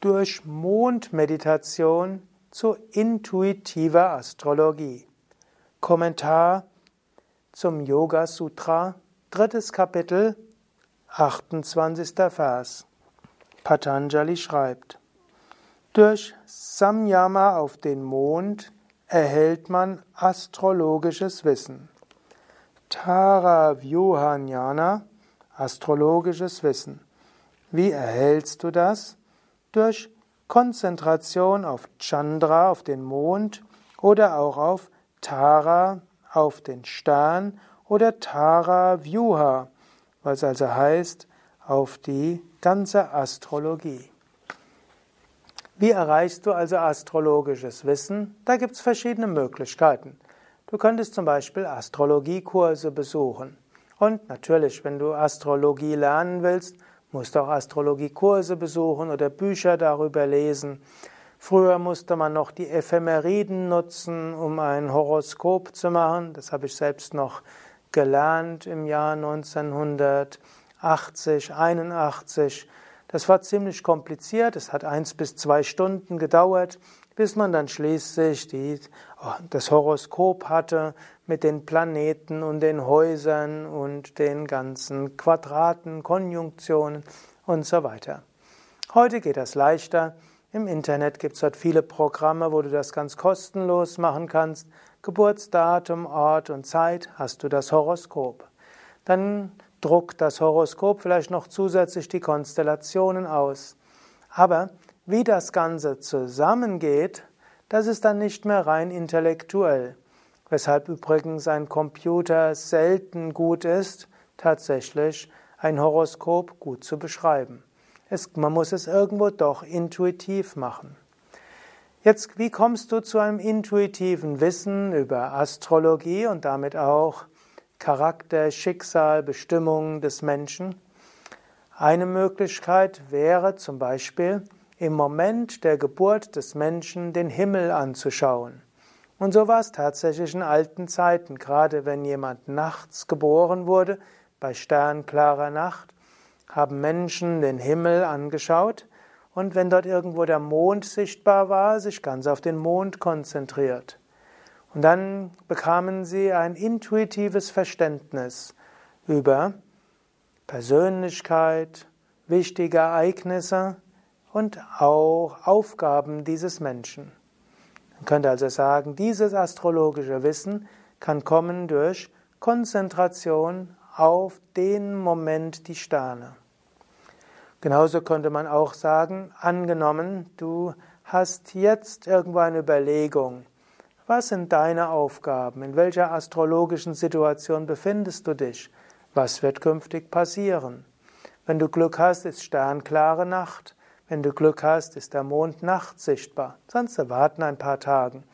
durch Mondmeditation zu intuitiver Astrologie. Kommentar zum Yoga Sutra, drittes Kapitel, 28. Vers. Patanjali schreibt, durch Samyama auf den Mond erhält man astrologisches Wissen. Tara Vyuhanyana, astrologisches Wissen. Wie erhältst du das? Durch Konzentration auf Chandra, auf den Mond oder auch auf Tara, auf den Stern oder Tara Vyuha, was also heißt auf die ganze Astrologie. Wie erreichst du also astrologisches Wissen? Da gibt es verschiedene Möglichkeiten. Du könntest zum Beispiel Astrologiekurse besuchen. Und natürlich, wenn du Astrologie lernen willst, musst du auch Astrologiekurse besuchen oder Bücher darüber lesen. Früher musste man noch die Ephemeriden nutzen, um ein Horoskop zu machen. Das habe ich selbst noch gelernt im Jahr 1980, 81. Das war ziemlich kompliziert. Es hat eins bis zwei Stunden gedauert, bis man dann schließlich die, oh, das Horoskop hatte mit den Planeten und den Häusern und den ganzen Quadraten, Konjunktionen und so weiter. Heute geht das leichter. Im Internet gibt es dort viele Programme, wo du das ganz kostenlos machen kannst. Geburtsdatum, Ort und Zeit hast du das Horoskop. Dann druckt das Horoskop vielleicht noch zusätzlich die Konstellationen aus. Aber wie das Ganze zusammengeht, das ist dann nicht mehr rein intellektuell. Weshalb übrigens ein Computer selten gut ist, tatsächlich ein Horoskop gut zu beschreiben. Es, man muss es irgendwo doch intuitiv machen. Jetzt, wie kommst du zu einem intuitiven Wissen über Astrologie und damit auch Charakter, Schicksal, Bestimmung des Menschen. Eine Möglichkeit wäre zum Beispiel, im Moment der Geburt des Menschen den Himmel anzuschauen. Und so war es tatsächlich in alten Zeiten, gerade wenn jemand nachts geboren wurde, bei sternklarer Nacht, haben Menschen den Himmel angeschaut und wenn dort irgendwo der Mond sichtbar war, sich ganz auf den Mond konzentriert. Und dann bekamen sie ein intuitives Verständnis über Persönlichkeit, wichtige Ereignisse und auch Aufgaben dieses Menschen. Man könnte also sagen, dieses astrologische Wissen kann kommen durch Konzentration auf den Moment die Sterne. Genauso könnte man auch sagen, angenommen, du hast jetzt irgendwo eine Überlegung, was sind deine Aufgaben? In welcher astrologischen Situation befindest du dich? Was wird künftig passieren? Wenn du Glück hast, ist sternklare Nacht. Wenn du Glück hast, ist der Mond Nacht sichtbar. Sonst warten ein paar Tage.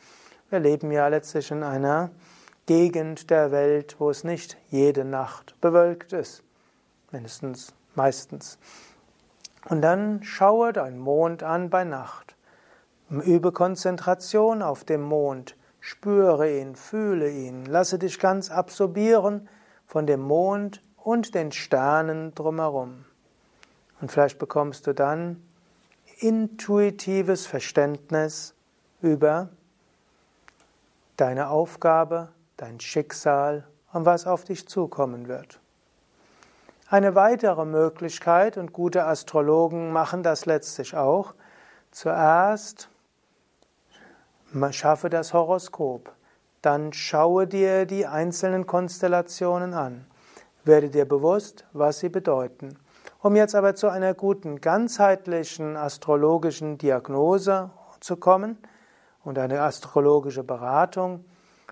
Wir leben ja letztlich in einer Gegend der Welt, wo es nicht jede Nacht bewölkt ist. Mindestens, meistens. Und dann schaue dein Mond an bei Nacht. Übe Konzentration auf dem Mond. Spüre ihn, fühle ihn, lasse dich ganz absorbieren von dem Mond und den Sternen drumherum. Und vielleicht bekommst du dann intuitives Verständnis über deine Aufgabe, dein Schicksal und was auf dich zukommen wird. Eine weitere Möglichkeit, und gute Astrologen machen das letztlich auch, zuerst Schaffe das Horoskop. Dann schaue dir die einzelnen Konstellationen an. Werde dir bewusst, was sie bedeuten. Um jetzt aber zu einer guten, ganzheitlichen astrologischen Diagnose zu kommen und eine astrologische Beratung,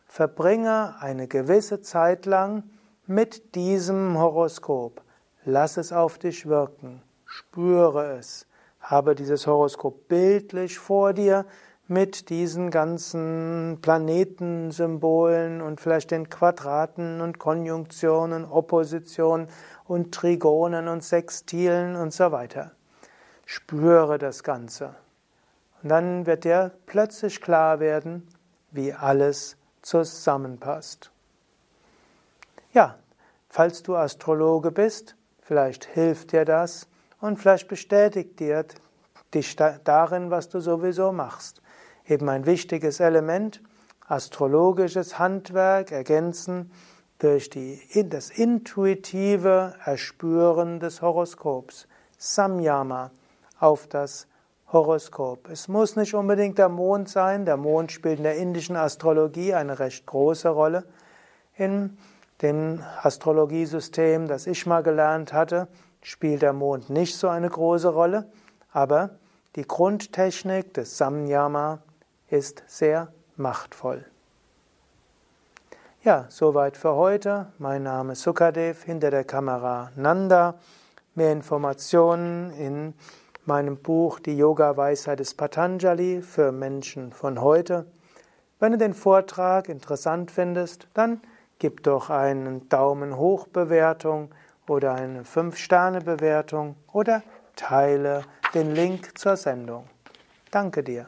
verbringe eine gewisse Zeit lang mit diesem Horoskop. Lass es auf dich wirken. Spüre es. Habe dieses Horoskop bildlich vor dir, mit diesen ganzen Planetensymbolen und vielleicht den Quadraten und Konjunktionen, Oppositionen und Trigonen und Sextilen und so weiter. Spüre das Ganze. Und dann wird dir plötzlich klar werden, wie alles zusammenpasst. Ja, falls du Astrologe bist, vielleicht hilft dir das und vielleicht bestätigt dir dich darin, was du sowieso machst. Eben ein wichtiges Element, astrologisches Handwerk ergänzen durch die, das intuitive Erspüren des Horoskops. Samyama auf das Horoskop. Es muss nicht unbedingt der Mond sein. Der Mond spielt in der indischen Astrologie eine recht große Rolle. In dem Astrologiesystem, das ich mal gelernt hatte, spielt der Mond nicht so eine große Rolle, aber die Grundtechnik des Samyama ist sehr machtvoll. Ja, soweit für heute. Mein Name ist Sukadev, hinter der Kamera Nanda. Mehr Informationen in meinem Buch Die Yoga-Weisheit des Patanjali für Menschen von heute. Wenn du den Vortrag interessant findest, dann gib doch einen Daumen hoch Bewertung oder eine 5-Sterne-Bewertung oder teile den Link zur Sendung. Danke dir.